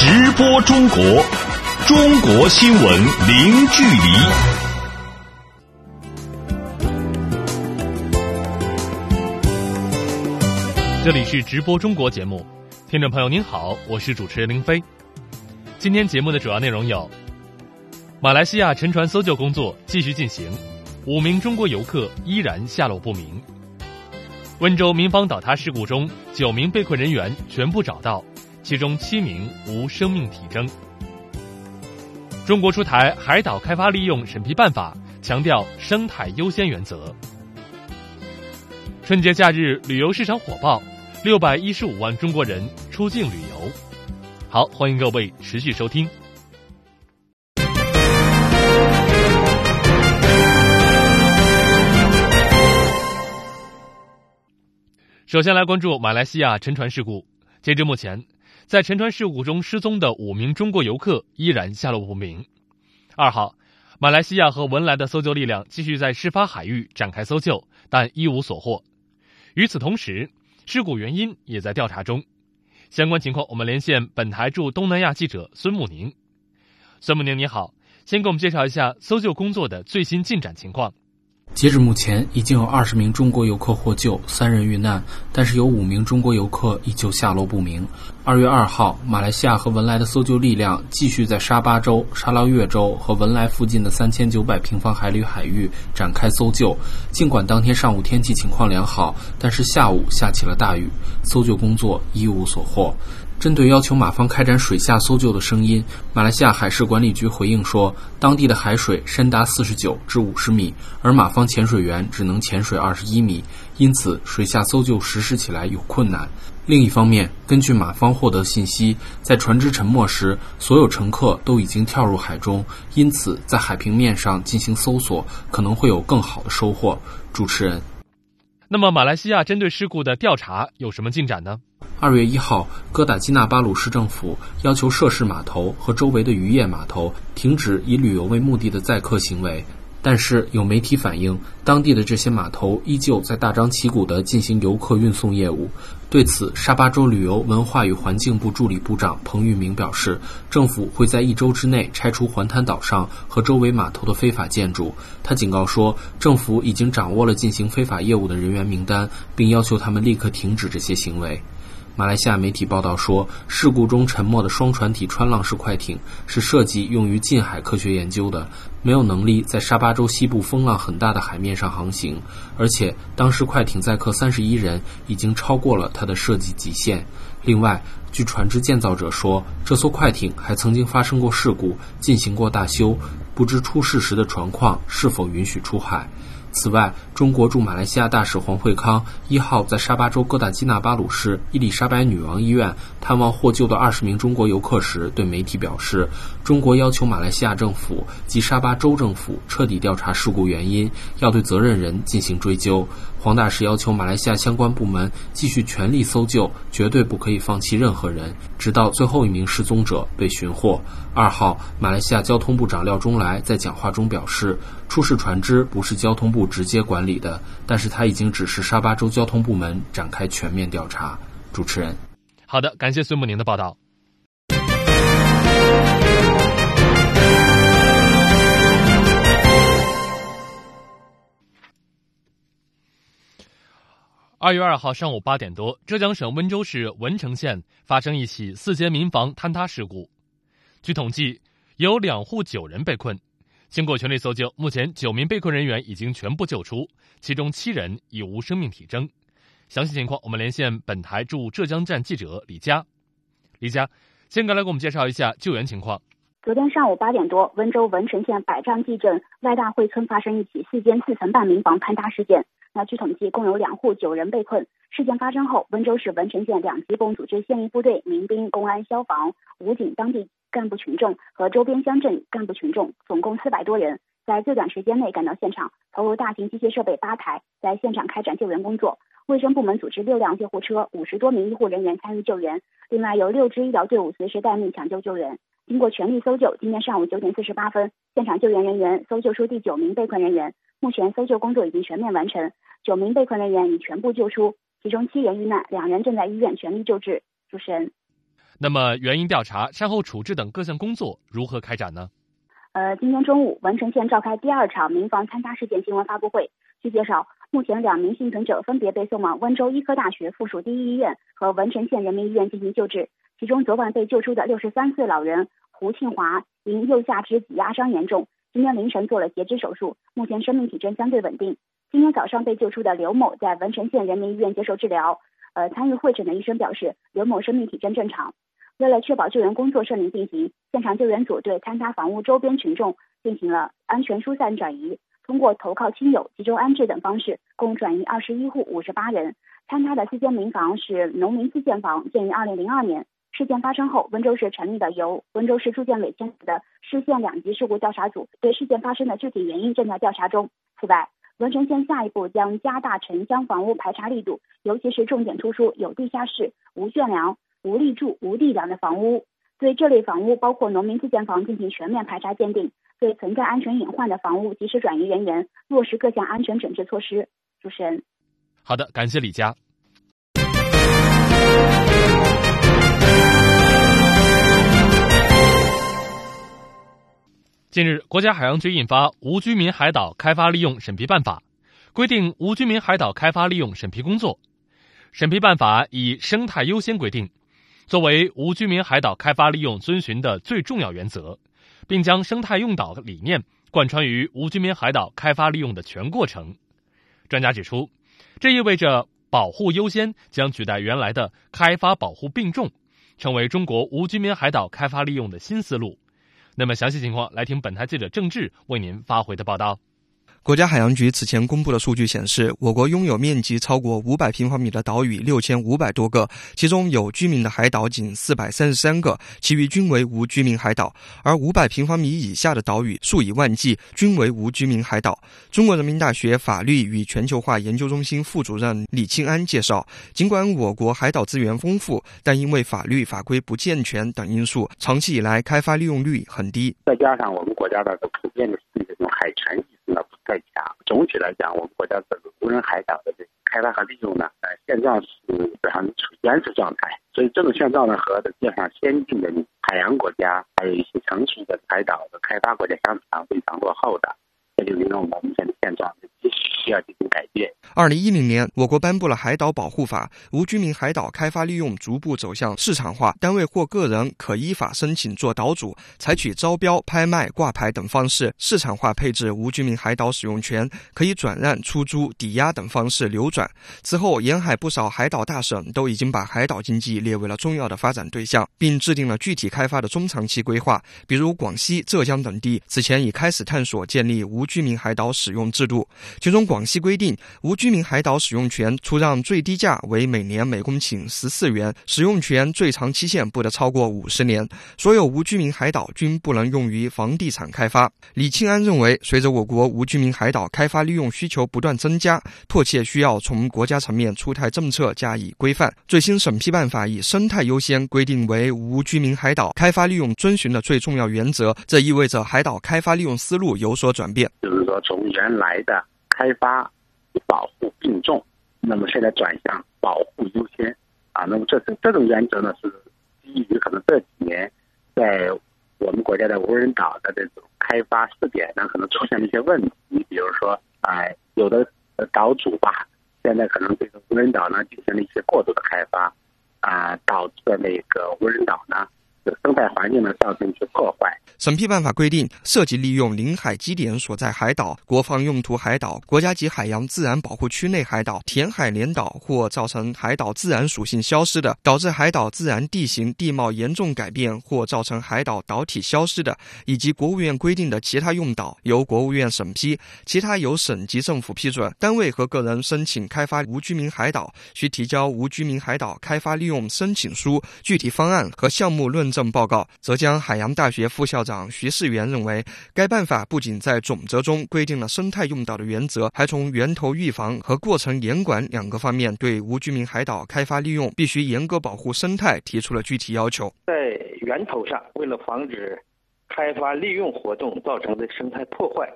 直播中国，中国新闻零距离。这里是直播中国节目，听众朋友您好，我是主持人林飞。今天节目的主要内容有：马来西亚沉船搜救工作继续进行，五名中国游客依然下落不明。温州民房倒塌事故中，九名被困人员全部找到，其中七名无生命体征。中国出台海岛开发利用审批办法，强调生态优先原则。春节假日旅游市场火爆，六百一十五万中国人出境旅游。好，欢迎各位持续收听。首先来关注马来西亚沉船事故。截至目前，在沉船事故中失踪的五名中国游客依然下落不明。二号，马来西亚和文莱的搜救力量继续在事发海域展开搜救，但一无所获。与此同时，事故原因也在调查中。相关情况，我们连线本台驻东南亚记者孙慕宁。孙慕宁，你好，先给我们介绍一下搜救工作的最新进展情况。截至目前，已经有二十名中国游客获救，三人遇难，但是有五名中国游客依旧下落不明。二月二号，马来西亚和文莱的搜救力量继续在沙巴州、沙捞越州和文莱附近的三千九百平方海里海域展开搜救。尽管当天上午天气情况良好，但是下午下起了大雨，搜救工作一无所获。针对要求马方开展水下搜救的声音，马来西亚海事管理局回应说，当地的海水深达四十九至五十米，而马方潜水员只能潜水二十一米，因此水下搜救实施起来有困难。另一方面，根据马方获得信息，在船只沉没时，所有乘客都已经跳入海中，因此在海平面上进行搜索可能会有更好的收获。主持人，那么马来西亚针对事故的调查有什么进展呢？二月一号，哥打基纳巴鲁市政府要求涉事码头和周围的渔业码头停止以旅游为目的的载客行为。但是有媒体反映，当地的这些码头依旧在大张旗鼓地进行游客运送业务。对此，沙巴州旅游文化与环境部助理部长彭玉明表示，政府会在一周之内拆除环滩岛上和周围码头的非法建筑。他警告说，政府已经掌握了进行非法业务的人员名单，并要求他们立刻停止这些行为。马来西亚媒体报道说，事故中沉没的双船体穿浪式快艇是设计用于近海科学研究的，没有能力在沙巴州西部风浪很大的海面上航行。而且，当时快艇载客三十一人，已经超过了它的设计极限。另外，据船只建造者说，这艘快艇还曾经发生过事故，进行过大修，不知出事时的船况是否允许出海。此外，中国驻马来西亚大使黄惠康一号在沙巴州哥打基纳巴鲁市伊丽莎白女王医院探望获救的二十名中国游客时，对媒体表示，中国要求马来西亚政府及沙巴州政府彻底调查事故原因，要对责任人进行追究。黄大使要求马来西亚相关部门继续全力搜救，绝对不可以放弃任何人，直到最后一名失踪者被寻获。二号，马来西亚交通部长廖中来在讲话中表示，出事船只不是交通部直接管理的，但是他已经指示沙巴州交通部门展开全面调查。主持人，好的，感谢孙慕宁的报道。二月二号上午八点多，浙江省温州市文成县发生一起四间民房坍塌事故。据统计，有两户九人被困。经过全力搜救，目前九名被困人员已经全部救出，其中七人已无生命体征。详细情况，我们连线本台驻浙江站记者李佳。李佳，先来给我们介绍一下救援情况。昨天上午八点多，温州文成县百丈地镇外大会村发生一起四间四层半民房坍塌事件。那据统计，共有两户九人被困。事件发生后，温州市文成县两级共组织现役部队、民兵、公安、消防、武警、当地干部群众和周边乡镇干部群众，总共四百多人，在最短时间内赶到现场，投入大型机械设备八台，在现场开展救援工作。卫生部门组织六辆救护车，五十多名医护人员参与救援，另外有六支医疗队伍随时待命抢救救援。经过全力搜救，今天上午九点四十八分，现场救援人员搜救出第九名被困人员。目前搜救工作已经全面完成，九名被困人员已全部救出，其中七人遇难，两人正在医院全力救治。主持人，那么原因调查、善后处置等各项工作如何开展呢？呃，今天中午，文成县召开第二场民房坍塌事件新闻发布会。据介绍，目前两名幸存者分别被送往温州医科大学附属第一医院和文成县人民医院进行救治。其中，昨晚被救出的六十三岁老人胡庆华因右下肢挤压伤严重，今天凌晨做了截肢手术，目前生命体征相对稳定。今天早上被救出的刘某在文成县人民医院接受治疗。呃，参与会诊的医生表示，刘某生命体征正常。为了确保救援工作顺利进行，现场救援组对坍塌房屋周边群众进行了安全疏散转移，通过投靠亲友、集中安置等方式，共转移二十一户五十八人。坍塌的四间民房是农民自建房，建于二零零二年。事件发生后，温州市成立的由温州市住建委牵头的市县两级事故调查组，对事件发生的具体原因正在调查中。此外，文成县下一步将加大城乡房屋排查力度，尤其是重点突出有地下室、无圈梁。无立柱、无地梁的房屋，对这类房屋，包括农民自建房进行全面排查鉴定，对存在安全隐患的房屋及时转移人员，落实各项安全整治措施。主持人，好的，感谢李佳。近日，国家海洋局印发《无居民海岛开发利用审批办法》，规定无居民海岛开发利用审批工作。审批办法以生态优先规定。作为无居民海岛开发利用遵循的最重要原则，并将生态用岛理念贯穿于无居民海岛开发利用的全过程。专家指出，这意味着保护优先将取代原来的开发保护并重，成为中国无居民海岛开发利用的新思路。那么，详细情况来听本台记者郑智为您发回的报道。国家海洋局此前公布的数据显示，我国拥有面积超过五百平方米的岛屿六千五百多个，其中有居民的海岛仅四百三十三个，其余均为无居民海岛。而五百平方米以下的岛屿数以万计，均为无居民海岛。中国人民大学法律与全球化研究中心副主任李庆安介绍，尽管我国海岛资源丰富，但因为法律法规不健全等因素，长期以来开发利用率很低。再加上我们国家的普遍的这种海权。那不太强。总体来讲，我们国家整个无人海岛的这开发和利用呢，呃，现状是非常处于原始状态。所以这种现状呢，和世界上先进的海洋国家，还有一些成熟的海岛的开发国家相比，非常落后的。这就令我们目前的现状必须需要进行改变。二零一零年，我国颁布了《海岛保护法》，无居民海岛开发利用逐步走向市场化，单位或个人可依法申请做岛主，采取招标、拍卖、挂牌等方式市场化配置无居民海岛使用权，可以转让、出租、抵押等方式流转。此后，沿海不少海岛大省都已经把海岛经济列为了重要的发展对象，并制定了具体开发的中长期规划。比如广西、浙江等地此前已开始探索建立无居民海岛使用制度，其中广西规定无居民海岛使用权出让最低价为每年每公顷十四元，使用权最长期限不得超过五十年。所有无居民海岛均不能用于房地产开发。李庆安认为，随着我国无居民海岛开发利用需求不断增加，迫切需要从国家层面出台政策加以规范。最新审批办法以生态优先规定为无居民海岛开发利用遵循的最重要原则，这意味着海岛开发利用思路有所转变。就是说，从原来的开发。保护并重，那么现在转向保护优先啊。那么这这这种原则呢，是基于可能这几年在我们国家的无人岛的这种开发试点呢，可能出现了一些问题。你比如说，哎，有的岛主吧，现在可能这个无人岛呢进行了一些过度的开发啊，导致那个无人岛呢。生态环境呢造成一些破坏。审批办法规定，涉及利用临海基点所在海岛、国防用途海岛、国家级海洋自然保护区内海岛、填海连岛或造成海岛自然属性消失的，导致海岛自然地形地貌严重改变或造成海岛岛体消失的，以及国务院规定的其他用岛，由国务院审批；其他由省级政府批准。单位和个人申请开发无居民海岛，需提交无居民海岛开发利用申请书、具体方案和项目论证。报告，浙江海洋大学副校长徐世元认为，该办法不仅在总则中规定了生态用岛的原则，还从源头预防和过程严管两个方面，对无居民海岛开发利用必须严格保护生态提出了具体要求。在源头上，为了防止开发利用活动造成的生态破坏，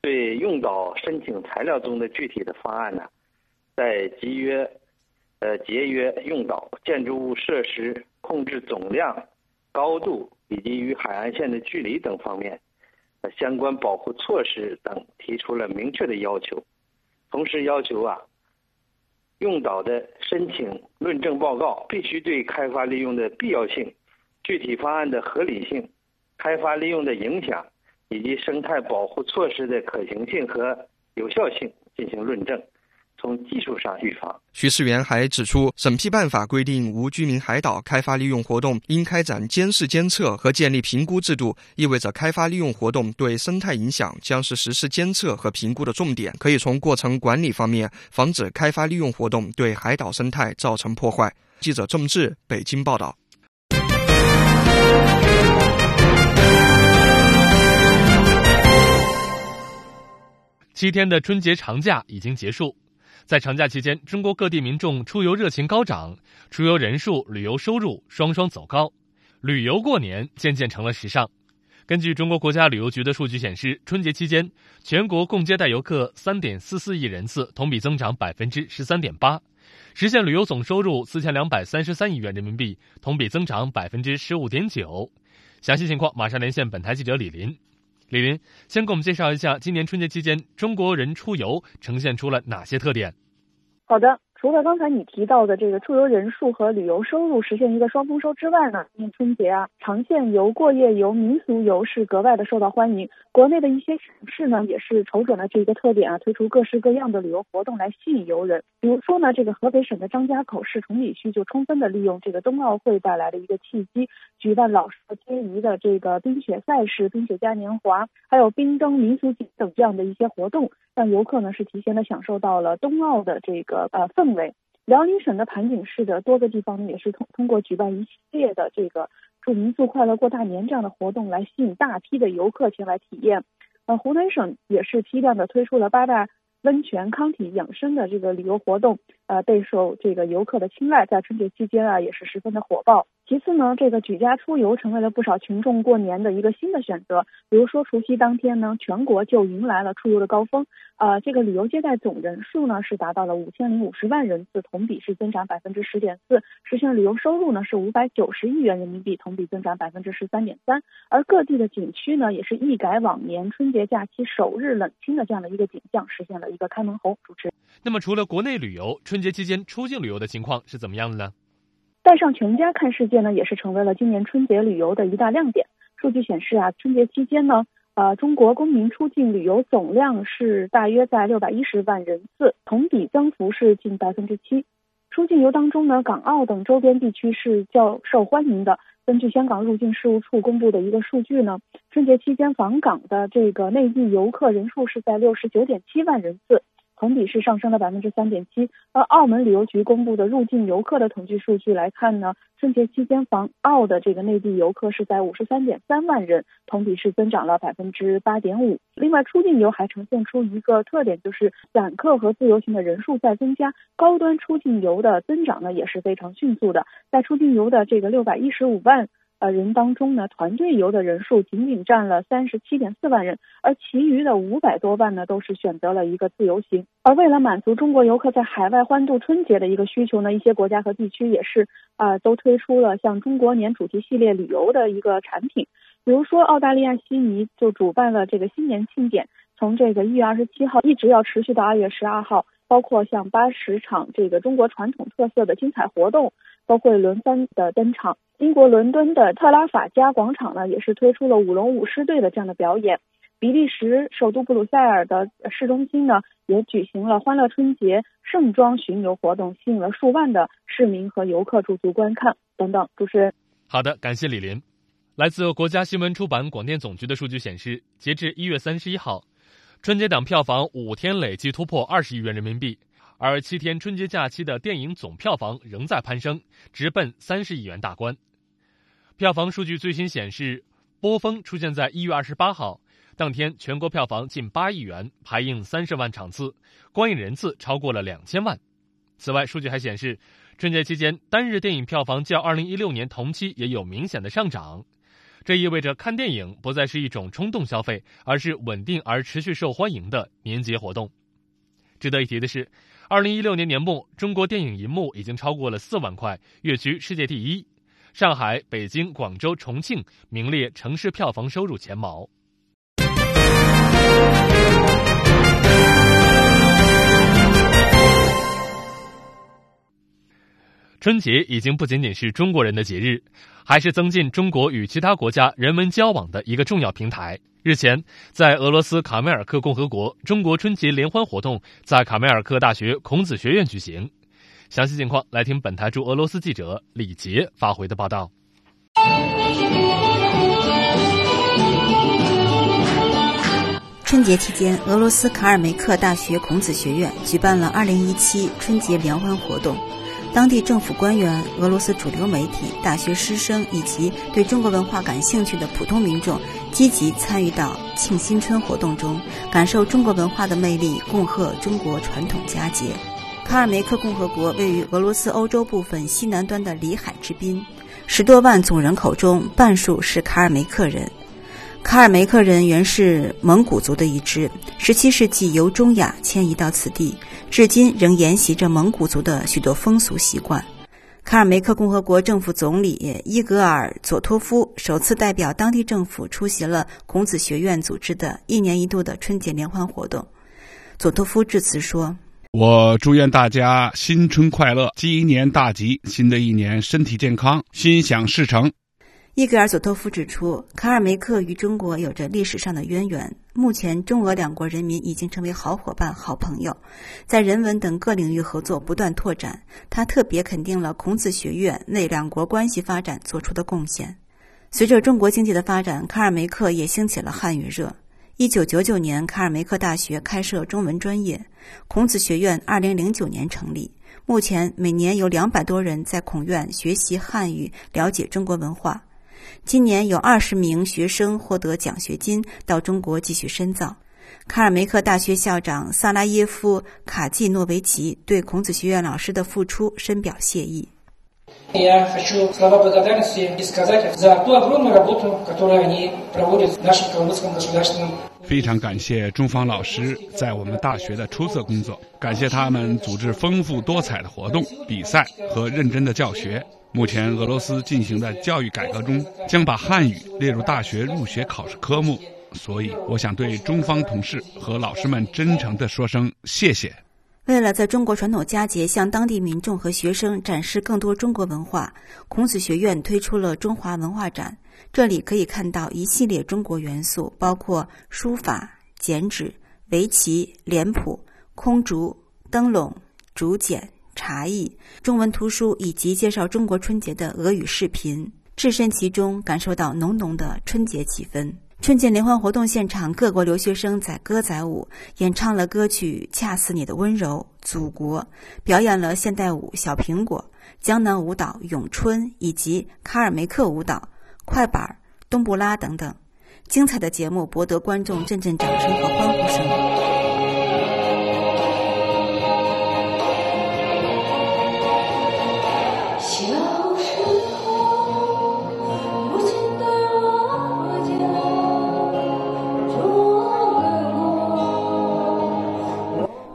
对用岛申请材料中的具体的方案呢，在集约呃，节约用岛、建筑物设施控制总量、高度以及与海岸线的距离等方面，相关保护措施等提出了明确的要求。同时要求啊，用岛的申请论证报告必须对开发利用的必要性、具体方案的合理性、开发利用的影响以及生态保护措施的可行性和有效性进行论证。从技术上预防。徐世元还指出，审批办法规定，无居民海岛开发利用活动应开展监视监测和建立评估制度，意味着开发利用活动对生态影响将是实施监测和评估的重点。可以从过程管理方面防止开发利用活动对海岛生态造成破坏。记者郑志北京报道。七天的春节长假已经结束。在长假期间，中国各地民众出游热情高涨，出游人数、旅游收入双双走高，旅游过年渐渐成了时尚。根据中国国家旅游局的数据显示，春节期间，全国共接待游客三点四四亿人次，同比增长百分之十三点八，实现旅游总收入四千两百三十三亿元人民币，同比增长百分之十五点九。详细情况马上连线本台记者李林。李云，先给我们介绍一下今年春节期间中国人出游呈现出了哪些特点？好的。除了刚才你提到的这个出游人数和旅游收入实现一个双丰收之外呢，今年春节啊，长线游、过夜游、民俗游是格外的受到欢迎。国内的一些城市呢，也是瞅准了这一个特点啊，推出各式各样的旅游活动来吸引游人。比如说呢，这个河北省的张家口市崇礼区就充分的利用这个冬奥会带来的一个契机，举办老少皆宜的这个冰雪赛事、冰雪嘉年华，还有冰灯、民俗节等这样的一些活动，让游客呢是提前的享受到了冬奥的这个呃氛。围辽宁省的盘锦市的多个地方呢，也是通通过举办一系列的这个祝民宿快乐过大年这样的活动，来吸引大批的游客前来体验。呃，湖南省也是批量的推出了八大温泉康体养生的这个旅游活动，呃，备受这个游客的青睐，在春节期间啊，也是十分的火爆。其次呢，这个举家出游成为了不少群众过年的一个新的选择。比如说除夕当天呢，全国就迎来了出游的高峰。呃，这个旅游接待总人数呢是达到了五千零五十万人次，同比是增长百分之十点四，实现旅游收入呢是五百九十亿元人民币，同比增长百分之十三点三。而各地的景区呢也是一改往年春节假期首日冷清的这样的一个景象，实现了一个开门红。主持人，那么除了国内旅游，春节期间出境旅游的情况是怎么样的呢？带上全家看世界呢，也是成为了今年春节旅游的一大亮点。数据显示啊，春节期间呢，呃，中国公民出境旅游总量是大约在六百一十万人次，同比增幅是近百分之七。出境游当中呢，港澳等周边地区是较受欢迎的。根据香港入境事务处公布的一个数据呢，春节期间访港的这个内地游客人数是在六十九点七万人次。同比是上升了百分之三点七。而澳门旅游局公布的入境游客的统计数据来看呢，春节期间访澳的这个内地游客是在五十三点三万人，同比是增长了百分之八点五。另外，出境游还呈现出一个特点，就是散客和自由行的人数在增加，高端出境游的增长呢也是非常迅速的。在出境游的这个六百一十五万。呃，人当中呢，团队游的人数仅仅占了三十七点四万人，而其余的五百多万呢，都是选择了一个自由行。而为了满足中国游客在海外欢度春节的一个需求呢，一些国家和地区也是啊，都推出了像中国年主题系列旅游的一个产品。比如说，澳大利亚悉尼就主办了这个新年庆典，从这个一月二十七号一直要持续到二月十二号，包括像八十场这个中国传统特色的精彩活动。都会轮番的登场。英国伦敦的特拉法加广场呢，也是推出了舞龙舞狮队的这样的表演。比利时首都布鲁塞尔的市中心呢，也举行了欢乐春节盛装巡游活动，吸引了数万的市民和游客驻足观看等等。主持人，好的，感谢李林。来自国家新闻出版广电总局的数据显示，截至一月三十一号，春节档票房五天累计突破二十亿元人民币。而七天春节假期的电影总票房仍在攀升，直奔三十亿元大关。票房数据最新显示，《波峰》出现在一月二十八号当天，全国票房近八亿元，排映三十万场次，观影人次超过了两千万。此外，数据还显示，春节期间单日电影票房较二零一六年同期也有明显的上涨。这意味着看电影不再是一种冲动消费，而是稳定而持续受欢迎的年节活动。值得一提的是。二零一六年年末，中国电影银幕已经超过了四万块，跃居世界第一。上海、北京、广州、重庆名列城市票房收入前茅。春节已经不仅仅是中国人的节日，还是增进中国与其他国家人文交往的一个重要平台。日前，在俄罗斯卡梅尔克共和国，中国春节联欢活动在卡梅尔克大学孔子学院举行。详细情况，来听本台驻俄罗斯记者李杰发回的报道。春节期间，俄罗斯卡尔梅克大学孔子学院举办了2017春节联欢活动。当地政府官员、俄罗斯主流媒体、大学师生以及对中国文化感兴趣的普通民众积极参与到庆新春活动中，感受中国文化的魅力，共贺中国传统佳节。卡尔梅克共和国位于俄罗斯欧洲部分西南端的里海之滨，十多万总人口中半数是卡尔梅克人。卡尔梅克人原是蒙古族的一支，17世纪由中亚迁移到此地。至今仍沿袭着蒙古族的许多风俗习惯。卡尔梅克共和国政府总理伊格尔佐托夫首次代表当地政府出席了孔子学院组织的一年一度的春节联欢活动。佐托夫致辞说：“我祝愿大家新春快乐，鸡年大吉，新的一年身体健康，心想事成。”伊格尔佐托夫指出，卡尔梅克与中国有着历史上的渊源。目前，中俄两国人民已经成为好伙伴、好朋友，在人文等各领域合作不断拓展。他特别肯定了孔子学院为两国关系发展做出的贡献。随着中国经济的发展，卡尔梅克也兴起了汉语热。一九九九年，卡尔梅克大学开设中文专业，孔子学院二零零九年成立。目前，每年有两百多人在孔院学习汉语，了解中国文化。今年有二十名学生获得奖学金到中国继续深造。卡尔梅克大学校长萨拉耶夫卡季诺维奇对孔子学院老师的付出深表谢意。非常感谢中方老师在我们大学的出色工作，感谢他们组织丰富多彩的活动、比赛和认真的教学。目前，俄罗斯进行的教育改革中将把汉语列入大学入学考试科目，所以我想对中方同事和老师们真诚地说声谢谢。为了在中国传统佳节向当地民众和学生展示更多中国文化，孔子学院推出了中华文化展。这里可以看到一系列中国元素，包括书法、剪纸、围棋、脸谱、空竹、灯笼、竹简。茶艺、中文图书以及介绍中国春节的俄语视频，置身其中，感受到浓浓的春节气氛。春节联欢活动现场，各国留学生载歌载舞，演唱了歌曲《恰似你的温柔》《祖国》，表演了现代舞《小苹果》、江南舞蹈《咏春》以及卡尔梅克舞蹈、快板、冬布拉等等，精彩的节目博得观众阵阵掌声和欢呼声。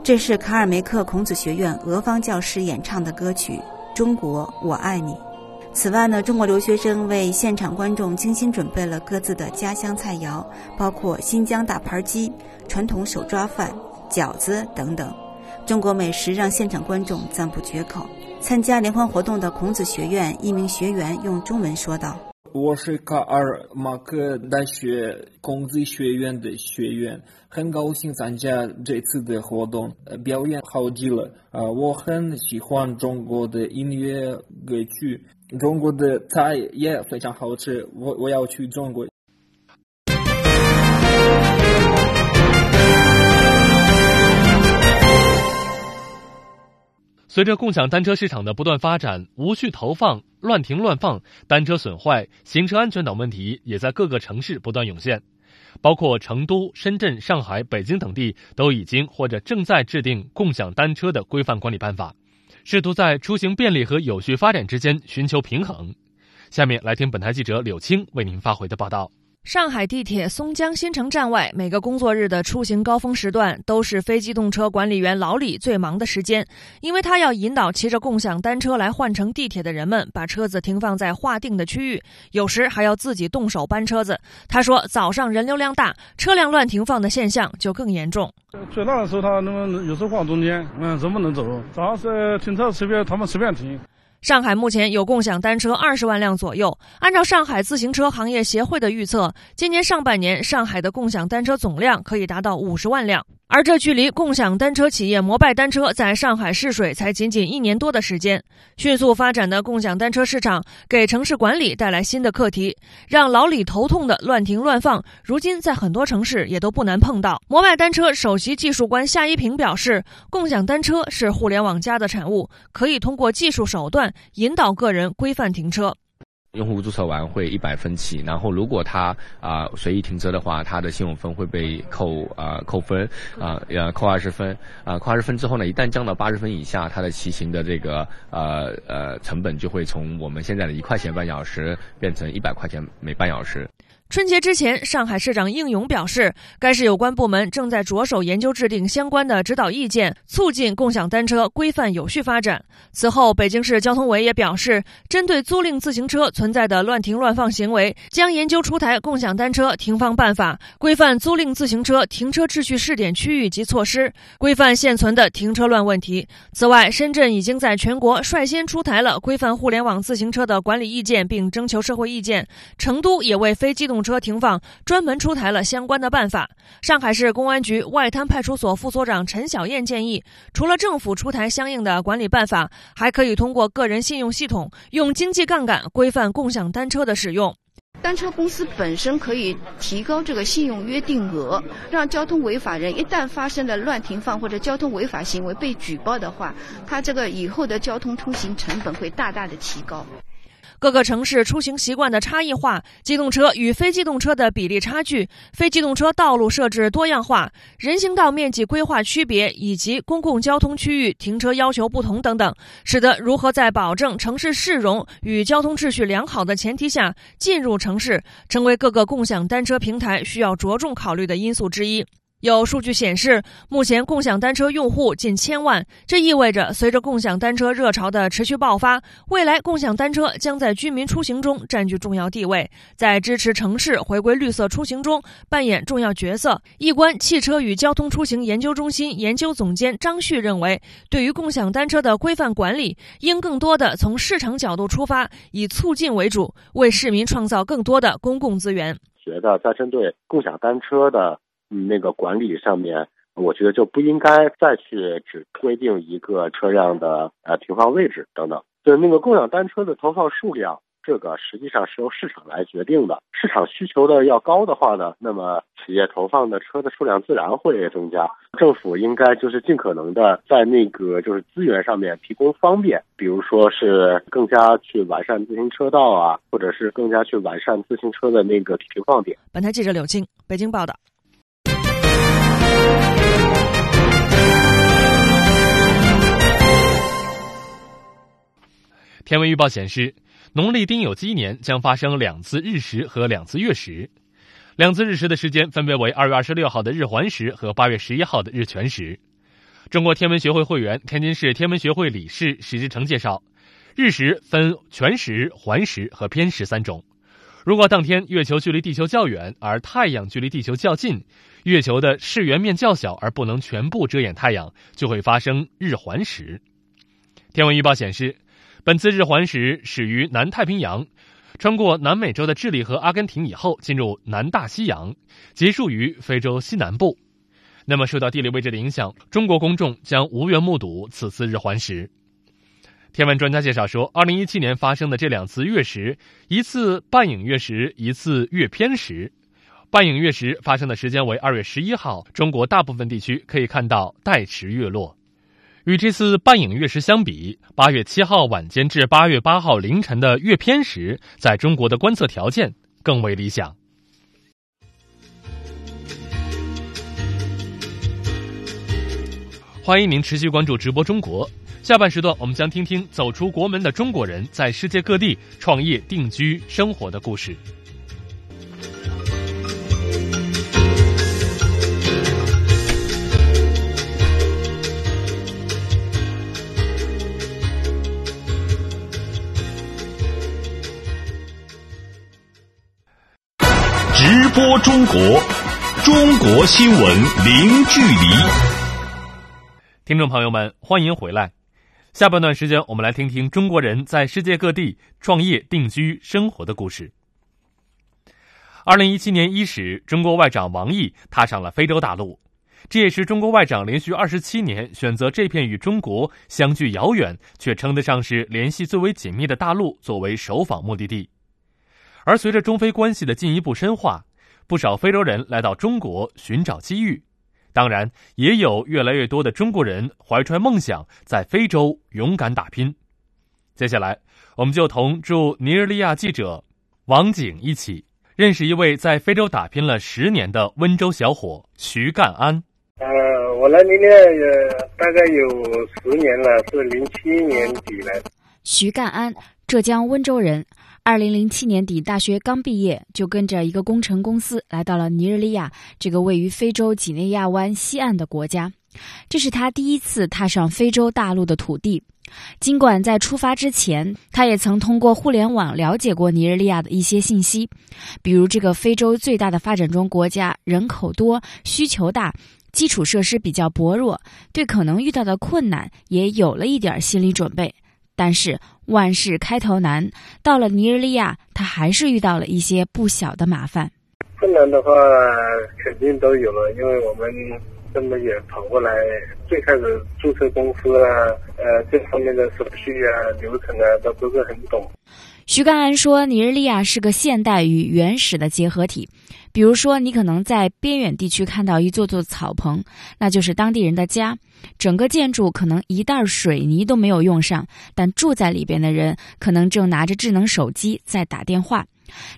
这是卡尔梅克孔子学院俄方教师演唱的歌曲《中国我爱你》。此外呢，中国留学生为现场观众精心准备了各自的家乡菜肴，包括新疆大盘鸡、传统手抓饭、饺子等等。中国美食让现场观众赞不绝口。参加联欢活动的孔子学院一名学员用中文说道。我是卡尔马克大学孔子学院的学员，很高兴参加这次的活动，呃表演好极了。啊，我很喜欢中国的音乐歌曲，中国的菜也非常好吃。我我要去中国。随着共享单车市场的不断发展，无序投放、乱停乱放、单车损坏、行车安全等问题也在各个城市不断涌现。包括成都、深圳、上海、北京等地都已经或者正在制定共享单车的规范管理办法，试图在出行便利和有序发展之间寻求平衡。下面来听本台记者柳青为您发回的报道。上海地铁松江新城站外，每个工作日的出行高峰时段都是非机动车管理员老李最忙的时间，因为他要引导骑着共享单车来换乘地铁的人们把车子停放在划定的区域，有时还要自己动手搬车子。他说，早上人流量大，车辆乱停放的现象就更严重。最大的时候，他那么有时候放中间，嗯，人不能走。早上是停车随便，他们随便停。上海目前有共享单车二十万辆左右。按照上海自行车行业协会的预测，今年上半年上海的共享单车总量可以达到五十万辆。而这距离共享单车企业摩拜单车在上海试水才仅仅一年多的时间。迅速发展的共享单车市场给城市管理带来新的课题，让老李头痛的乱停乱放，如今在很多城市也都不难碰到。摩拜单车首席技术官夏一平表示，共享单车是互联网加的产物，可以通过技术手段引导个人规范停车。用户注册完会一百分起，然后如果他啊随意停车的话，他的信用分会被扣啊扣分啊呃扣二十分啊扣二十分之后呢，一旦降到八十分以下，他的骑行的这个呃呃成本就会从我们现在的一块钱半小时变成一百块钱每半小时。春节之前，上海市长应勇表示，该市有关部门正在着手研究制定相关的指导意见，促进共享单车规范有序发展。此后，北京市交通委也表示，针对租赁自行车存在的乱停乱放行为，将研究出台共享单车停放办法，规范租赁自行车停车秩序试点区域及措施，规范现存的停车乱问题。此外，深圳已经在全国率先出台了规范互联网自行车的管理意见，并征求社会意见。成都也为非机动车停放专门出台了相关的办法。上海市公安局外滩派出所副所长陈小燕建议，除了政府出台相应的管理办法，还可以通过个人信用系统，用经济杠杆规范共享单车的使用。单车公司本身可以提高这个信用约定额，让交通违法人一旦发生了乱停放或者交通违法行为被举报的话，他这个以后的交通出行成本会大大的提高。各个城市出行习惯的差异化，机动车与非机动车的比例差距，非机动车道路设置多样化，人行道面积规划区别，以及公共交通区域停车要求不同等等，使得如何在保证城市市容与交通秩序良好的前提下进入城市，成为各个共享单车平台需要着重考虑的因素之一。有数据显示，目前共享单车用户近千万，这意味着随着共享单车热潮的持续爆发，未来共享单车将在居民出行中占据重要地位，在支持城市回归绿色出行中扮演重要角色。易观汽车与交通出行研究中心研究总监张旭认为，对于共享单车的规范管理，应更多的从市场角度出发，以促进为主，为市民创造更多的公共资源。觉得在针对共享单车的。那个管理上面，我觉得就不应该再去只规定一个车辆的呃停放位置等等。就是那个共享单车的投放数量，这个实际上是由市场来决定的。市场需求的要高的话呢，那么企业投放的车的数量自然会增加。政府应该就是尽可能的在那个就是资源上面提供方便，比如说是更加去完善自行车道啊，或者是更加去完善自行车的那个停放点。本台记者柳青，北京报道。天文预报显示，农历丁酉鸡年将发生两次日食和两次月食。两次日食的时间分别为二月二十六号的日环食和八月十一号的日全食。中国天文学会会员、天津市天文学会理事史志成介绍，日食分全食、环食和偏食三种。如果当天月球距离地球较远，而太阳距离地球较近，月球的视圆面较小而不能全部遮掩太阳，就会发生日环食。天文预报显示。本次日环食始于南太平洋，穿过南美洲的智利和阿根廷以后，进入南大西洋，结束于非洲西南部。那么，受到地理位置的影响，中国公众将无缘目睹此次日环食。天文专家介绍说，二零一七年发生的这两次月食，一次半影月食，一次月偏食。半影月食发生的时间为二月十一号，中国大部分地区可以看到带池月落。与这次半影月食相比，八月七号晚间至八月八号凌晨的月偏食，在中国的观测条件更为理想。欢迎您持续关注直播中国。下半时段，我们将听听走出国门的中国人在世界各地创业、定居、生活的故事。播中国，中国新闻零距离。听众朋友们，欢迎回来。下半段时间，我们来听听中国人在世界各地创业、定居、生活的故事。二零一七年伊始，中国外长王毅踏上了非洲大陆，这也是中国外长连续二十七年选择这片与中国相距遥远却称得上是联系最为紧密的大陆作为首访目的地。而随着中非关系的进一步深化，不少非洲人来到中国寻找机遇，当然也有越来越多的中国人怀揣梦想在非洲勇敢打拼。接下来，我们就同驻尼日利亚记者王景一起认识一位在非洲打拼了十年的温州小伙徐干安。呃，我来尼日利亚大概有十年了，是零七年底来。徐干安，浙江温州人。二零零七年底，大学刚毕业，就跟着一个工程公司来到了尼日利亚这个位于非洲几内亚湾西岸的国家。这是他第一次踏上非洲大陆的土地。尽管在出发之前，他也曾通过互联网了解过尼日利亚的一些信息，比如这个非洲最大的发展中国家，人口多，需求大，基础设施比较薄弱，对可能遇到的困难也有了一点心理准备。但是万事开头难，到了尼日利亚，他还是遇到了一些不小的麻烦。困难的话肯定都有了，因为我们这么远跑过来，最开始注册公司啊，呃，这方面的手续啊、流程啊都不是很懂。徐干安说：“尼日利亚是个现代与原始的结合体。比如说，你可能在边远地区看到一座座草棚，那就是当地人的家。整个建筑可能一袋水泥都没有用上，但住在里边的人可能正拿着智能手机在打电话。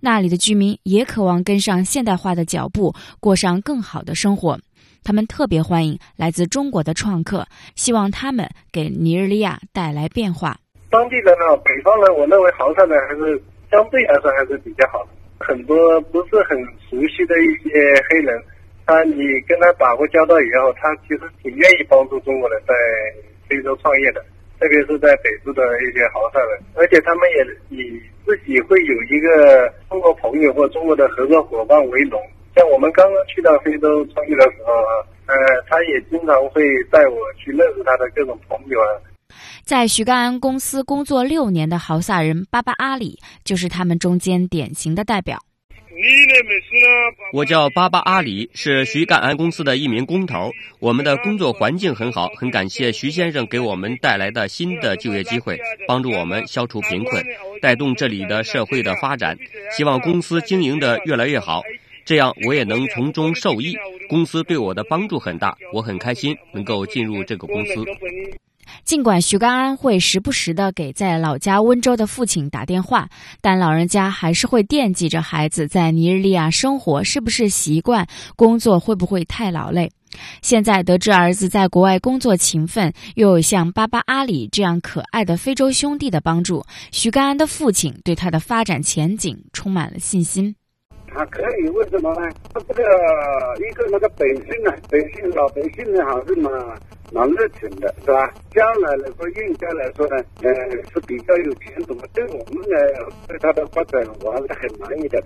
那里的居民也渴望跟上现代化的脚步，过上更好的生活。他们特别欢迎来自中国的创客，希望他们给尼日利亚带来变化。”当地人呢，北方人，我认为豪萨呢还是相对来说还是比较好的。很多不是很熟悉的一些黑人，他你跟他打过交道以后，他其实挺愿意帮助中国人在非洲创业的，特别是在北部的一些豪萨人，而且他们也以自己会有一个中国朋友或中国的合作伙伴为荣。像我们刚刚去到非洲创业的时候啊，呃，他也经常会带我去认识他的各种朋友啊。在徐干安公司工作六年的豪萨人巴巴阿里，就是他们中间典型的代表。我叫巴巴阿里，是徐干安公司的一名工头。我们的工作环境很好，很感谢徐先生给我们带来的新的就业机会，帮助我们消除贫困，带动这里的社会的发展。希望公司经营的越来越好，这样我也能从中受益。公司对我的帮助很大，我很开心能够进入这个公司。尽管徐干安会时不时的给在老家温州的父亲打电话，但老人家还是会惦记着孩子在尼日利亚生活是不是习惯，工作会不会太劳累。现在得知儿子在国外工作勤奋，又有像巴巴阿里这样可爱的非洲兄弟的帮助，徐干安的父亲对他的发展前景充满了信心。他可以为什么呢？他这个一个那个百姓呢，百姓老百姓呢，还是蛮蛮热情的，是吧？将来来说，应该来说呢，呃，是比较有前途。对我们呢，对他的发展，我还是很满意的。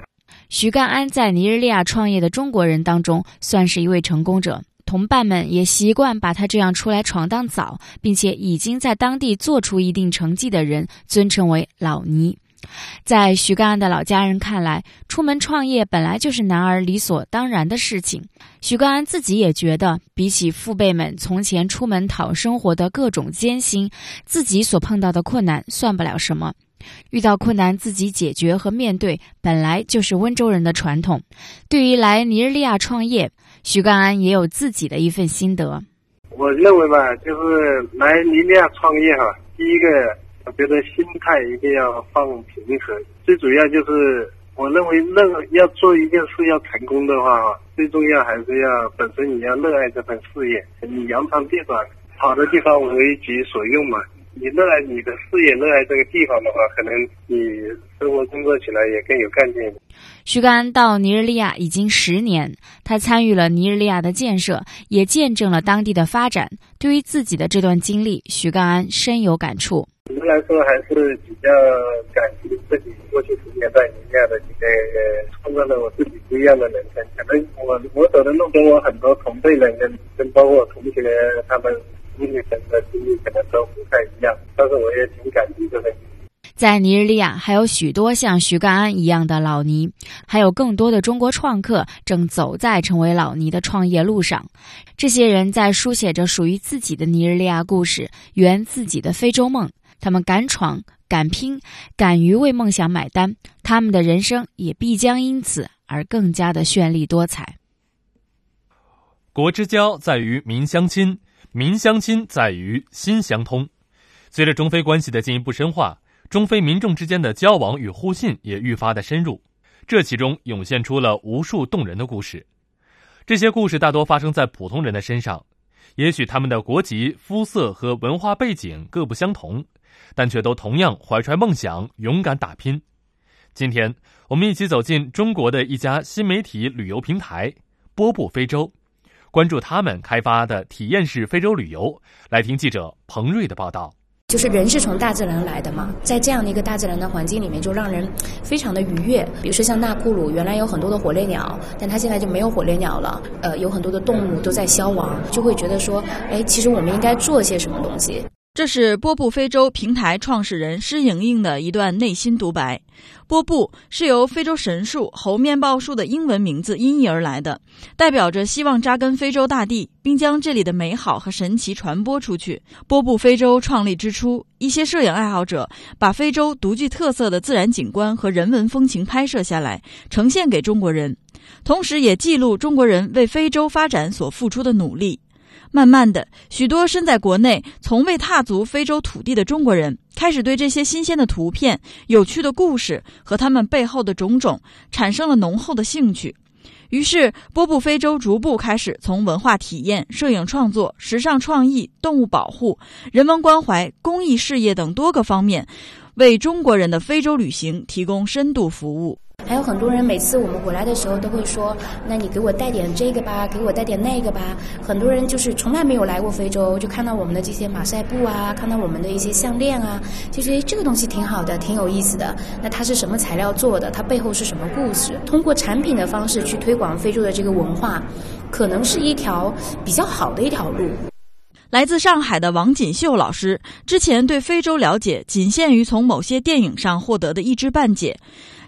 徐干安在尼日利亚创业的中国人当中，算是一位成功者。同伴们也习惯把他这样出来闯荡早，并且已经在当地做出一定成绩的人，尊称为老尼。在徐干安的老家人看来，出门创业本来就是男儿理所当然的事情。徐干安自己也觉得，比起父辈们从前出门讨生活的各种艰辛，自己所碰到的困难算不了什么。遇到困难自己解决和面对，本来就是温州人的传统。对于来尼日利亚创业，徐干安也有自己的一份心得。我认为吧，就是来尼日利亚创业哈，第一个。我觉得心态一定要放平和，最主要就是我认为，任何要做一件事要成功的话，最重要还是要本身你要热爱这份事业。你扬长避短，好的地方为己所用嘛。你热爱你的事业，热爱这个地方的话，可能你生活工作起来也更有干劲。徐干安到尼日利亚已经十年，他参与了尼日利亚的建设，也见证了当地的发展。对于自己的这段经历，徐干安深有感触。总的来说还是比较感激自己过去十年在尼日利亚的经历，创造了我自己不一样的人生。可能我我走的路跟我很多同辈人跟跟包括我同学他们经历的经历可能都不太一样，但是我也挺感激这个。在尼日利亚，还有许多像徐干安一样的老尼，还有更多的中国创客正走在成为老尼的创业路上。这些人在书写着属于自己的尼日利亚故事，圆自己的非洲梦。他们敢闯、敢拼、敢于为梦想买单，他们的人生也必将因此而更加的绚丽多彩。国之交在于民相亲，民相亲在于心相通。随着中非关系的进一步深化。中非民众之间的交往与互信也愈发的深入，这其中涌现出了无数动人的故事。这些故事大多发生在普通人的身上，也许他们的国籍、肤色和文化背景各不相同，但却都同样怀揣梦想，勇敢打拼。今天，我们一起走进中国的一家新媒体旅游平台——波布非洲，关注他们开发的体验式非洲旅游。来听记者彭瑞的报道。就是人是从大自然来的嘛，在这样的一个大自然的环境里面，就让人非常的愉悦。比如说像纳库鲁，原来有很多的火烈鸟，但它现在就没有火烈鸟了。呃，有很多的动物都在消亡，就会觉得说，哎，其实我们应该做些什么东西。这是波布非洲平台创始人施莹莹的一段内心独白。波布是由非洲神树猴面包树的英文名字音译而来的，代表着希望扎根非洲大地，并将这里的美好和神奇传播出去。波布非洲创立之初，一些摄影爱好者把非洲独具特色的自然景观和人文风情拍摄下来，呈现给中国人，同时也记录中国人为非洲发展所付出的努力。慢慢的，许多身在国内、从未踏足非洲土地的中国人，开始对这些新鲜的图片、有趣的故事和他们背后的种种产生了浓厚的兴趣。于是，波布非洲逐步开始从文化体验、摄影创作、时尚创意、动物保护、人文关怀、公益事业等多个方面，为中国人的非洲旅行提供深度服务。还有很多人每次我们回来的时候都会说：“那你给我带点这个吧，给我带点那个吧。”很多人就是从来没有来过非洲，就看到我们的这些马赛布啊，看到我们的一些项链啊，就觉得这个东西挺好的，挺有意思的。那它是什么材料做的？它背后是什么故事？通过产品的方式去推广非洲的这个文化，可能是一条比较好的一条路。来自上海的王锦绣老师之前对非洲了解仅限于从某些电影上获得的一知半解。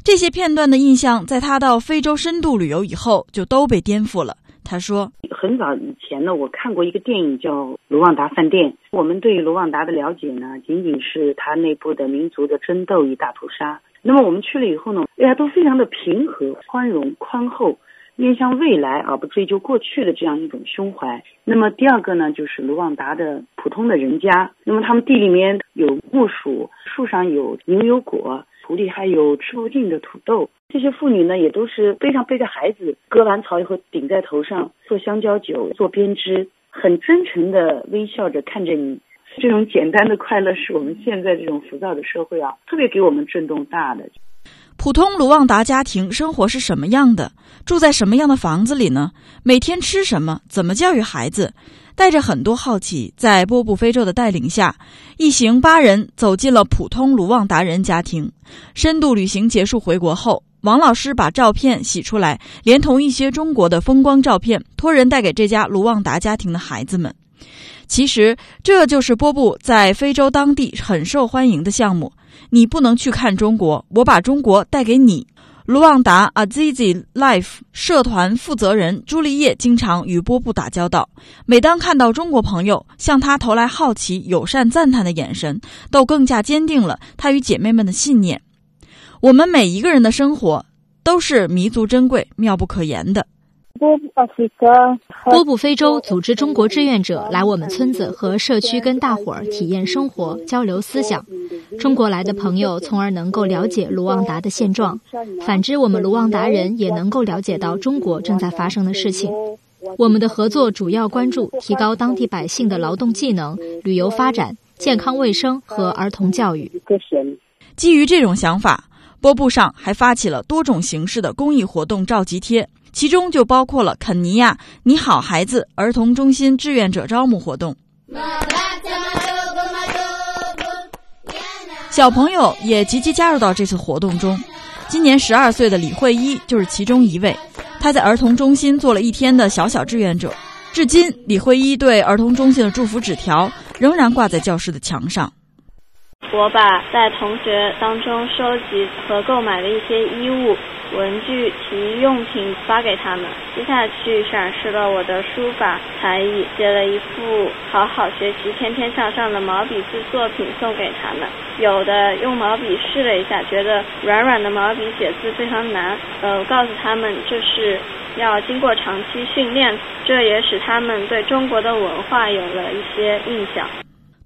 这些片段的印象，在他到非洲深度旅游以后，就都被颠覆了。他说：“很早以前呢，我看过一个电影叫《卢旺达饭店》。我们对卢旺达的了解呢，仅仅是它内部的民族的争斗与大屠杀。那么我们去了以后呢，大家都非常的平和、宽容、宽厚，面向未来而不追究过去的这样一种胸怀。那么第二个呢，就是卢旺达的普通的人家。那么他们地里面有木薯，树上有牛油果。”土里还有吃不尽的土豆，这些妇女呢也都是背上背着孩子，割完草以后顶在头上做香蕉酒、做编织，很真诚的微笑着看着你。这种简单的快乐是我们现在这种浮躁的社会啊，特别给我们震动大的。普通卢旺达家庭生活是什么样的？住在什么样的房子里呢？每天吃什么？怎么教育孩子？带着很多好奇，在波布非洲的带领下，一行八人走进了普通卢旺达人家庭。深度旅行结束回国后，王老师把照片洗出来，连同一些中国的风光照片，托人带给这家卢旺达家庭的孩子们。其实，这就是波布在非洲当地很受欢迎的项目。你不能去看中国，我把中国带给你。卢旺达 Azizi Life 社团负责人朱丽叶经常与波布打交道，每当看到中国朋友向他投来好奇、友善、赞叹的眼神，都更加坚定了他与姐妹们的信念。我们每一个人的生活都是弥足珍贵、妙不可言的。波布非洲组织中国志愿者来我们村子和社区，跟大伙儿体验生活、交流思想。中国来的朋友，从而能够了解卢旺达的现状；反之，我们卢旺达人也能够了解到中国正在发生的事情。我们的合作主要关注提高当地百姓的劳动技能、旅游发展、健康卫生和儿童教育。基于这种想法，波布上还发起了多种形式的公益活动召集贴。其中就包括了肯尼亚“你好，孩子”儿童中心志愿者招募活动。小朋友也积极加入到这次活动中。今年十二岁的李慧一就是其中一位，他在儿童中心做了一天的小小志愿者。至今，李慧一对儿童中心的祝福纸条仍然挂在教室的墙上。我把在同学当中收集和购买的一些衣物。文具、体育用品发给他们。接下去展示了我的书法才艺，写了一幅好好学习、天天向上的毛笔字作品送给他们。有的用毛笔试了一下，觉得软软的毛笔写字非常难。呃，告诉他们这是要经过长期训练，这也使他们对中国的文化有了一些印象。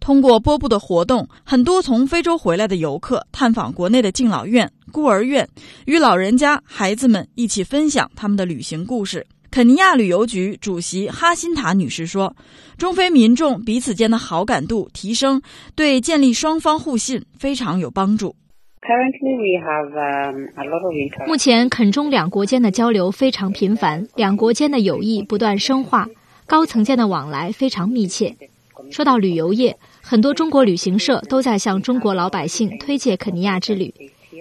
通过波布的活动，很多从非洲回来的游客探访国内的敬老院、孤儿院，与老人家、孩子们一起分享他们的旅行故事。肯尼亚旅游局主席哈辛塔女士说：“中非民众彼此间的好感度提升，对建立双方互信非常有帮助。”目前，肯中两国间的交流非常频繁，两国间的友谊不断深化，高层间的往来非常密切。说到旅游业，很多中国旅行社都在向中国老百姓推介肯尼亚之旅。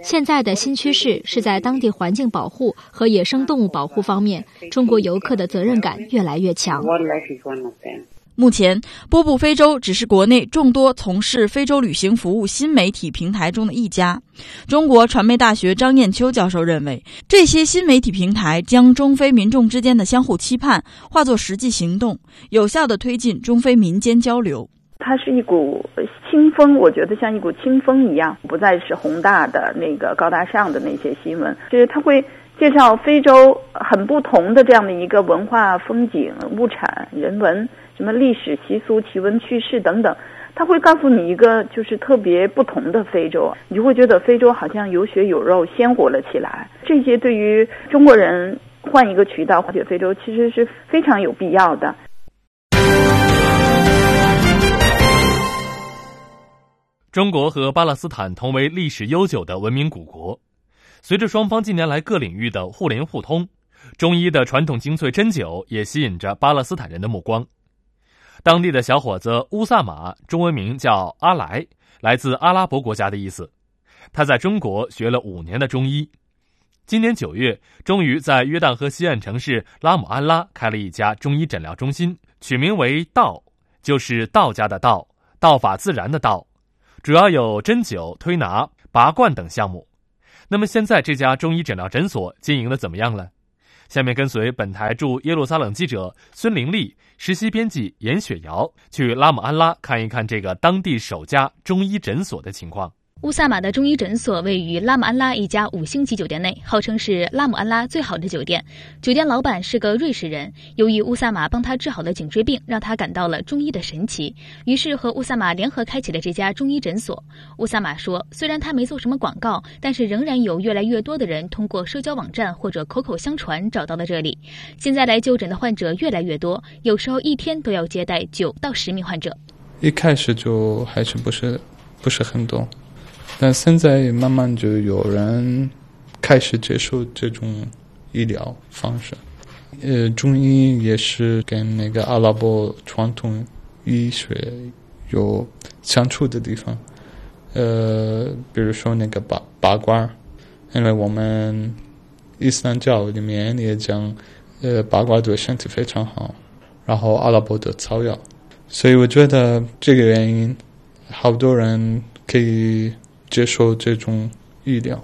现在的新趋势是在当地环境保护和野生动物保护方面，中国游客的责任感越来越强。目前，波布非洲只是国内众多从事非洲旅行服务新媒体平台中的一家。中国传媒大学张艳秋教授认为，这些新媒体平台将中非民众之间的相互期盼化作实际行动，有效的推进中非民间交流。它是一股清风，我觉得像一股清风一样，不再是宏大的那个高大上的那些新闻，就是它会介绍非洲很不同的这样的一个文化风景、物产、人文。什么历史习俗、奇闻趣事等等，他会告诉你一个就是特别不同的非洲，你就会觉得非洲好像有血有肉、鲜活了起来。这些对于中国人换一个渠道了解非洲，其实是非常有必要的。中国和巴勒斯坦同为历史悠久的文明古国，随着双方近年来各领域的互联互通，中医的传统精粹针灸也吸引着巴勒斯坦人的目光。当地的小伙子乌萨马，中文名叫阿莱，来自阿拉伯国家的意思。他在中国学了五年的中医，今年九月终于在约旦河西岸城市拉姆安拉开了一家中医诊疗中心，取名为“道”，就是道家的道，道法自然的道，主要有针灸、推拿、拔罐等项目。那么现在这家中医诊疗诊所经营的怎么样了？下面跟随本台驻耶路撒冷记者孙玲丽、实习编辑严雪瑶去拉姆安拉看一看这个当地首家中医诊所的情况。乌萨马的中医诊所位于拉姆安拉一家五星级酒店内，号称是拉姆安拉最好的酒店。酒店老板是个瑞士人，由于乌萨马帮他治好了颈椎病，让他感到了中医的神奇，于是和乌萨马联合开启了这家中医诊所。乌萨马说，虽然他没做什么广告，但是仍然有越来越多的人通过社交网站或者口口相传找到了这里。现在来就诊的患者越来越多，有时候一天都要接待九到十名患者。一开始就还是不是不是很多。但现在慢慢就有人开始接受这种医疗方式，呃，中医也是跟那个阿拉伯传统医学有相处的地方，呃，比如说那个拔拔罐，因为我们伊斯兰教里面也讲，呃，拔罐对身体非常好，然后阿拉伯的草药，所以我觉得这个原因，好多人可以。接受这种医疗。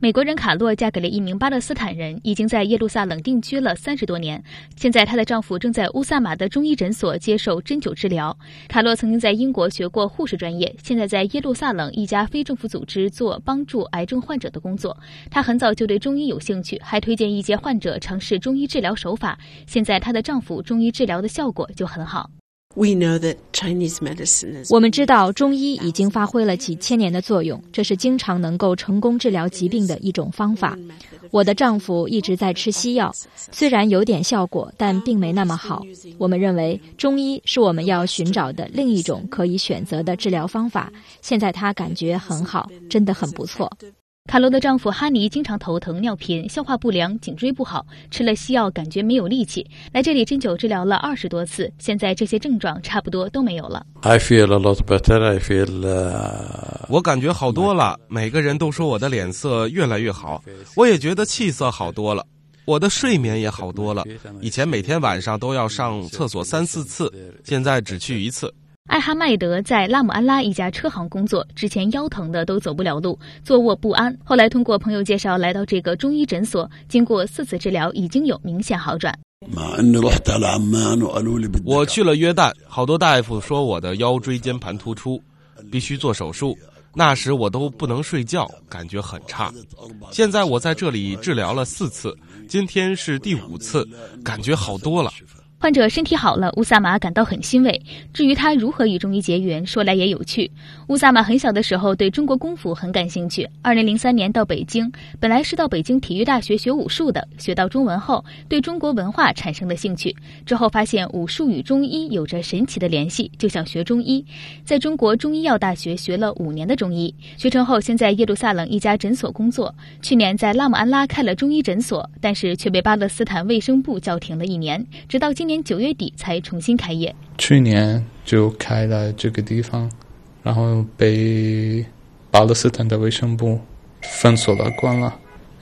美国人卡洛嫁给了一名巴勒斯坦人，已经在耶路撒冷定居了三十多年。现在她的丈夫正在乌萨马的中医诊所接受针灸治疗。卡洛曾经在英国学过护士专业，现在在耶路撒冷一家非政府组织做帮助癌症患者的工作。她很早就对中医有兴趣，还推荐一些患者尝试中医治疗手法。现在她的丈夫中医治疗的效果就很好。We know that Chinese medicine. 我们知道中医已经发挥了几千年的作用，这是经常能够成功治疗疾病的一种方法。我的丈夫一直在吃西药，虽然有点效果，但并没那么好。我们认为中医是我们要寻找的另一种可以选择的治疗方法。现在他感觉很好，真的很不错。卡罗的丈夫哈尼经常头疼、尿频、消化不良、颈椎不好，吃了西药感觉没有力气。来这里针灸治疗了二十多次，现在这些症状差不多都没有了。I feel a lot better. I feel. 我感觉好多了，每个人都说我的脸色越来越好，我也觉得气色好多了，我的睡眠也好多了。以前每天晚上都要上厕所三四次，现在只去一次。艾哈迈德在拉姆安拉一家车行工作，之前腰疼的都走不了路，坐卧不安。后来通过朋友介绍来到这个中医诊所，经过四次治疗，已经有明显好转。我去了约旦，好多大夫说我的腰椎间盘突出，必须做手术。那时我都不能睡觉，感觉很差。现在我在这里治疗了四次，今天是第五次，感觉好多了。患者身体好了，乌萨马感到很欣慰。至于他如何与中医结缘，说来也有趣。乌萨马很小的时候对中国功夫很感兴趣。二零零三年到北京，本来是到北京体育大学学武术的。学到中文后，对中国文化产生了兴趣。之后发现武术与中医有着神奇的联系，就想学中医。在中国中医药大学学了五年的中医，学成后先在耶路撒冷一家诊所工作。去年在拉姆安拉开了中医诊所，但是却被巴勒斯坦卫生部叫停了一年，直到今年九月底才重新开业。去年就开了这个地方，然后被巴勒斯坦的卫生部封锁了、关了，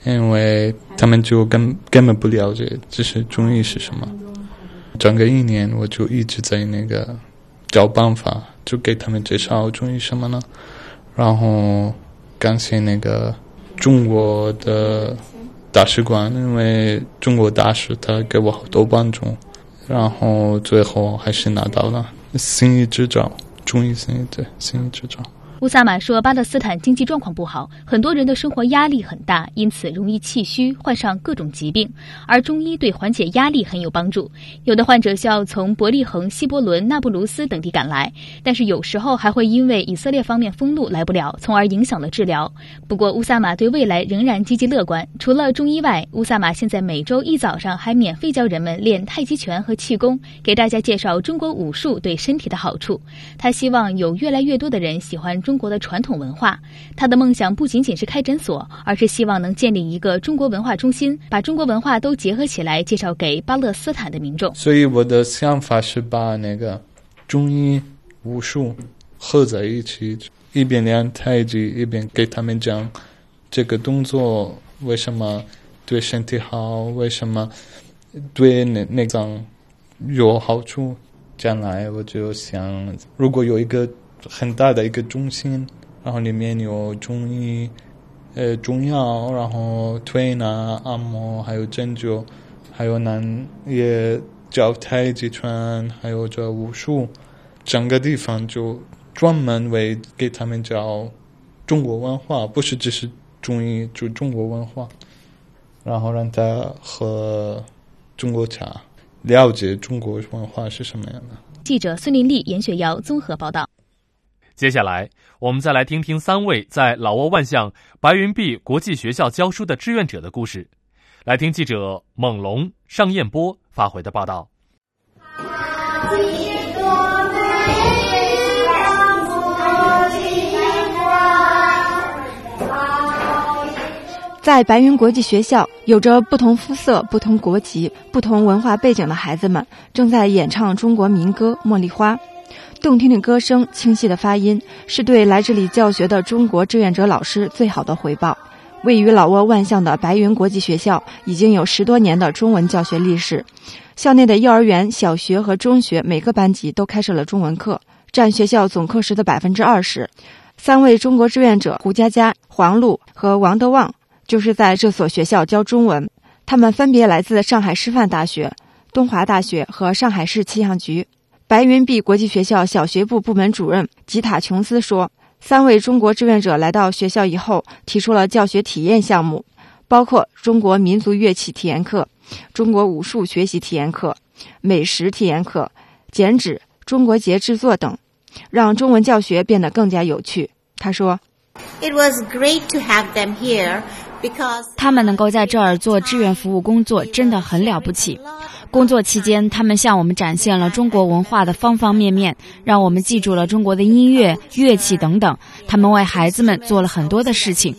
因为他们就根根本不了解这是中医是什么。整个一年我就一直在那个找办法，就给他们介绍中医什么呢？然后感谢那个中国的大使馆，因为中国大使他给我好多帮助。然后最后还是拿到了新一执照，中医新一对新一执照。乌萨马说，巴勒斯坦经济状况不好，很多人的生活压力很大，因此容易气虚，患上各种疾病。而中医对缓解压力很有帮助。有的患者需要从伯利恒、希伯伦、那不鲁斯等地赶来，但是有时候还会因为以色列方面封路来不了，从而影响了治疗。不过乌萨马对未来仍然积极乐观。除了中医外，乌萨马现在每周一早上还免费教人们练太极拳和气功，给大家介绍中国武术对身体的好处。他希望有越来越多的人喜欢。中国的传统文化，他的梦想不仅仅是开诊所，而是希望能建立一个中国文化中心，把中国文化都结合起来，介绍给巴勒斯坦的民众。所以我的想法是把那个中医武术合在一起，一边练太极，一边给他们讲这个动作为什么对身体好，为什么对内内脏有好处。将来我就想，如果有一个。很大的一个中心，然后里面有中医、呃中药，然后推拿、按摩，还有针灸，还有男也教太极拳，还有这武术，整个地方就专门为给他们教中国文化，不是只是中医，就中国文化，然后让他和中国茶了解中国文化是什么样的。记者孙林丽、严雪瑶综合报道。接下来，我们再来听听三位在老挝万象白云碧国际学校教书的志愿者的故事。来听记者猛龙尚彦波发回的报道。在白云国际学校，有着不同肤色、不同国籍、不同文化背景的孩子们正在演唱中国民歌《茉莉花》。动听的歌声，清晰的发音，是对来这里教学的中国志愿者老师最好的回报。位于老挝万象的白云国际学校已经有十多年的中文教学历史，校内的幼儿园、小学和中学每个班级都开设了中文课，占学校总课时的百分之二十。三位中国志愿者胡佳佳、黄璐和王德旺就是在这所学校教中文，他们分别来自上海师范大学、东华大学和上海市气象局。白云碧国际学校小学部部门主任吉塔琼斯说：“三位中国志愿者来到学校以后，提出了教学体验项目，包括中国民族乐器体验课、中国武术学习体验课、美食体验课、剪纸、中国结制作等，让中文教学变得更加有趣。”他说：“It was great to have them here.” 他们能够在这儿做志愿服务工作，真的很了不起。”工作期间，他们向我们展现了中国文化的方方面面，让我们记住了中国的音乐、乐器等等。他们为孩子们做了很多的事情。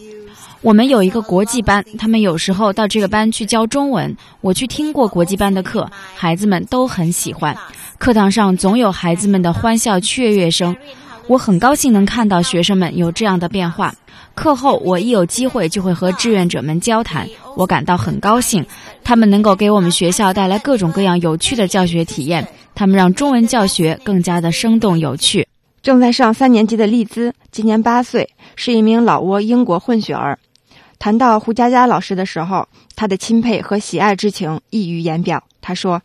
我们有一个国际班，他们有时候到这个班去教中文。我去听过国际班的课，孩子们都很喜欢。课堂上总有孩子们的欢笑雀跃声，我很高兴能看到学生们有这样的变化。课后我一有机会就会和志愿者们交谈，我感到很高兴，他们能够给我们学校带来各种各样有趣的教学体验，他们让中文教学更加的生动有趣。正在上三年级的丽兹今年八岁，是一名老挝英国混血儿。谈到胡佳佳老师的时候，他的钦佩和喜爱之情溢于言表。他说：“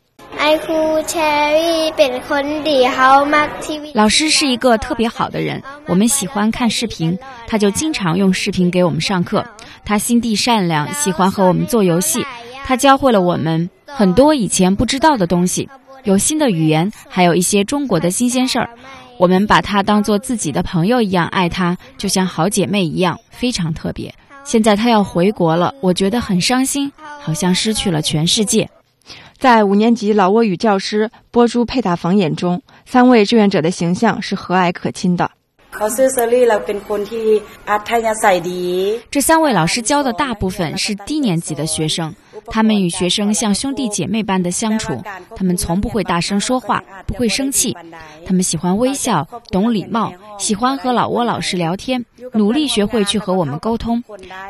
老师是一个特别好的人，我们喜欢看视频，他就经常用视频给我们上课。他心地善良，喜欢和我们做游戏。他教会了我们很多以前不知道的东西，有新的语言，还有一些中国的新鲜事儿。我们把他当做自己的朋友一样爱他，就像好姐妹一样，非常特别。”现在他要回国了，我觉得很伤心，好像失去了全世界。在五年级老挝语教师波珠佩塔房眼中，三位志愿者的形象是和蔼可亲的。这三位老师教的大部分是低年级的学生，他们与学生像兄弟姐妹般的相处，他们从不会大声说话，不会生气，他们喜欢微笑，懂礼貌，喜欢和老挝老师聊天，努力学会去和我们沟通，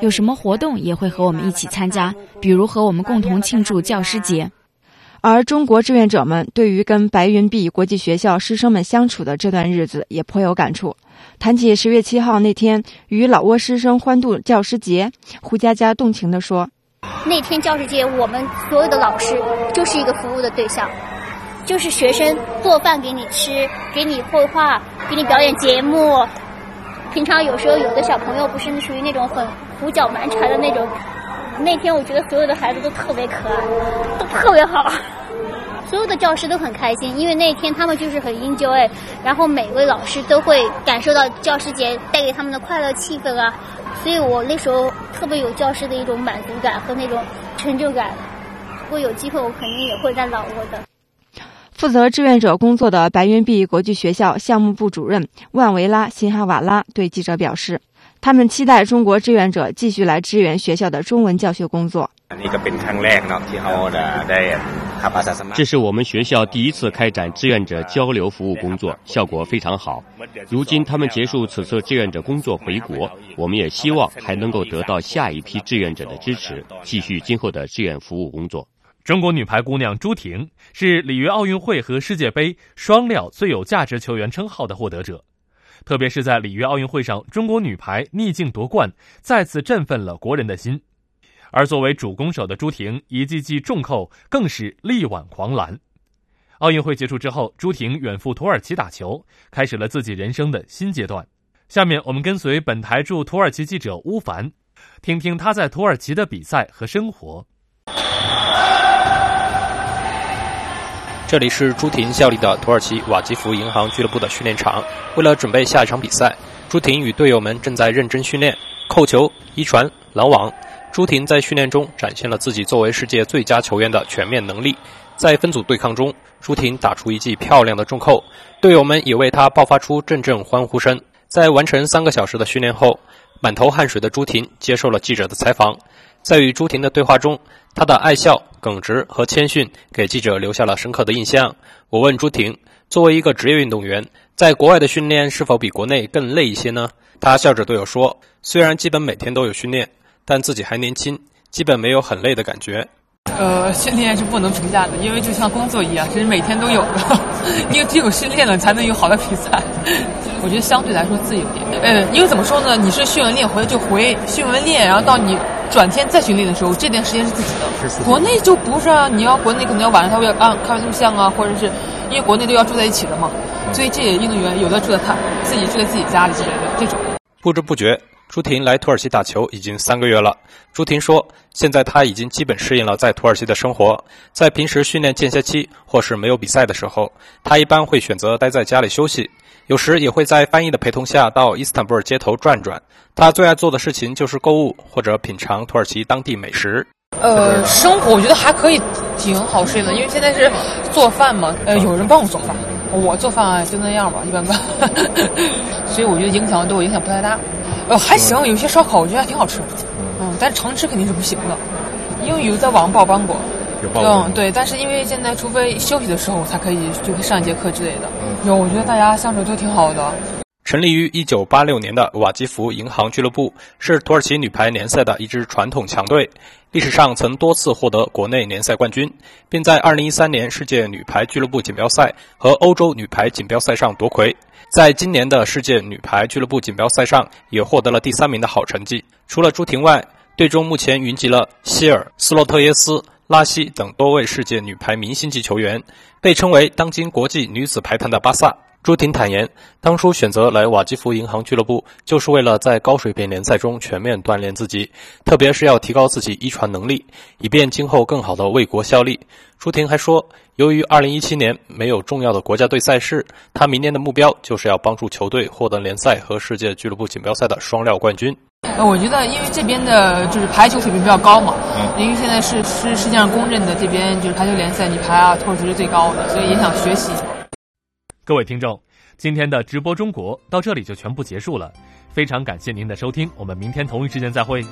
有什么活动也会和我们一起参加，比如和我们共同庆祝教师节。而中国志愿者们对于跟白云碧国际学校师生们相处的这段日子也颇有感触。谈起十月七号那天与老挝师生欢度教师节，胡佳佳动情地说：“那天教师节，我们所有的老师就是一个服务的对象，就是学生做饭给你吃，给你绘画，给你表演节目。平常有时候有的小朋友不是属于那种很胡搅蛮缠的那种。”那天我觉得所有的孩子都特别可爱，都特别好，所有的教师都很开心，因为那天他们就是很 enjoy，然后每位老师都会感受到教师节带给他们的快乐气氛啊，所以我那时候特别有教师的一种满足感和那种成就感。如果有机会，我肯定也会在老挝的。负责志愿者工作的白云碧国际学校项目部主任万维拉辛哈瓦拉对记者表示。他们期待中国志愿者继续来支援学校的中文教学工作。这是我们学校第一次开展志愿者交流服务工作，效果非常好。如今他们结束此次志愿者工作回国，我们也希望还能够得到下一批志愿者的支持，继续今后的志愿服务工作。中国女排姑娘朱婷是里约奥运会和世界杯双料最有价值球员称号的获得者。特别是在里约奥运会上，中国女排逆境夺冠，再次振奋了国人的心。而作为主攻手的朱婷，一记记重扣更是力挽狂澜。奥运会结束之后，朱婷远赴土耳其打球，开始了自己人生的新阶段。下面我们跟随本台驻土耳其记者乌凡，听听他在土耳其的比赛和生活。这里是朱婷效力的土耳其瓦吉弗银行俱乐部的训练场。为了准备下一场比赛，朱婷与队友们正在认真训练扣球、一传、拦网。朱婷在训练中展现了自己作为世界最佳球员的全面能力。在分组对抗中，朱婷打出一记漂亮的重扣，队友们也为她爆发出阵阵欢呼声。在完成三个小时的训练后，满头汗水的朱婷接受了记者的采访。在与朱婷的对话中，她的爱笑、耿直和谦逊给记者留下了深刻的印象。我问朱婷：“作为一个职业运动员，在国外的训练是否比国内更累一些呢？”她笑着对我说：“虽然基本每天都有训练，但自己还年轻，基本没有很累的感觉。”呃，训练是不能评价的，因为就像工作一样，是每天都有的。因为只有训练了，才能有好的比赛。我觉得相对来说自由点。呃，因为怎么说呢？你是训完练回来就回，训完练然后到你转天再训练的时候，这段时间是自己的。国内就不是啊，你要国内可能要晚上他会按开录像啊，或者是因为国内都要住在一起的嘛，所以这些运动员有的住在他自己住在自己家里之类的这种。不知不觉。朱婷来土耳其打球已经三个月了。朱婷说：“现在她已经基本适应了在土耳其的生活。在平时训练间歇期或是没有比赛的时候，她一般会选择待在家里休息，有时也会在翻译的陪同下到伊斯坦布尔街头转转。他最爱做的事情就是购物或者品尝土耳其当地美食。”呃，生活我觉得还可以，挺好适应的，因为现在是做饭嘛，呃，有人帮我做饭，我做饭就那样吧，一般般，所以我觉得影响对我影响不太大。呃，还行，有些烧烤我觉得还挺好吃。嗯，但是常吃肯定是不行的，因为有在网上报班过。有报过。嗯，对，但是因为现在除非休息的时候才可以，就上一节课之类的。有，我觉得大家相处都挺好的。成立于1986年的瓦基弗银行俱乐部是土耳其女排联赛的一支传统强队，历史上曾多次获得国内联赛冠军，并在2013年世界女排俱乐部锦标赛和欧洲女排锦标赛上夺魁。在今年的世界女排俱乐部锦标赛上，也获得了第三名的好成绩。除了朱婷外，队中目前云集了希尔、斯洛特耶斯、拉希等多位世界女排明星级球员，被称为当今国际女子排坛的巴萨。朱婷坦言，当初选择来瓦基弗银行俱乐部，就是为了在高水平联赛中全面锻炼自己，特别是要提高自己一传能力，以便今后更好的为国效力。朱婷还说，由于2017年没有重要的国家队赛事，她明年的目标就是要帮助球队获得联赛和世界俱乐部锦标赛的双料冠军。呃，我觉得因为这边的就是排球水平比较高嘛，因为现在是是世界上公认的这边就是排球联赛女排啊，土耳其是最高的，所以也想学习。各位听众，今天的直播中国到这里就全部结束了，非常感谢您的收听，我们明天同一时间再会。